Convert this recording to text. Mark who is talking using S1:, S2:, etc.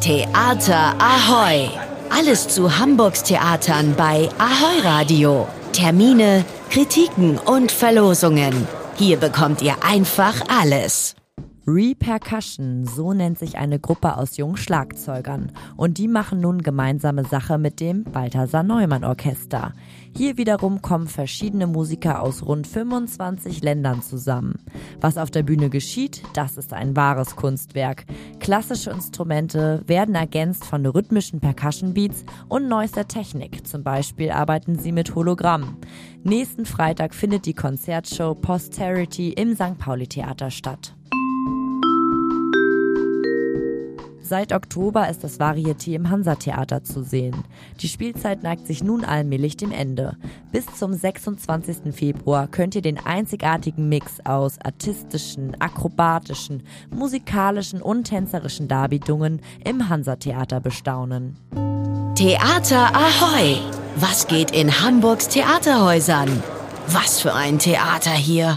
S1: Theater Ahoy! Alles zu Hamburgs Theatern bei Ahoy Radio. Termine, Kritiken und Verlosungen. Hier bekommt ihr einfach alles.
S2: Repercussion, so nennt sich eine Gruppe aus jungen Schlagzeugern. Und die machen nun gemeinsame Sache mit dem Balthasar Neumann Orchester. Hier wiederum kommen verschiedene Musiker aus rund 25 Ländern zusammen. Was auf der Bühne geschieht, das ist ein wahres Kunstwerk. Klassische Instrumente werden ergänzt von rhythmischen Percussion Beats und neuester Technik. Zum Beispiel arbeiten sie mit Hologramm. Nächsten Freitag findet die Konzertshow Posterity im St. Pauli Theater statt. Seit Oktober ist das Varieté im Hansa-Theater zu sehen. Die Spielzeit neigt sich nun allmählich dem Ende. Bis zum 26. Februar könnt ihr den einzigartigen Mix aus artistischen, akrobatischen, musikalischen und tänzerischen Darbietungen im Hansa-Theater bestaunen.
S1: Theater Ahoy! Was geht in Hamburgs Theaterhäusern? Was für ein Theater hier!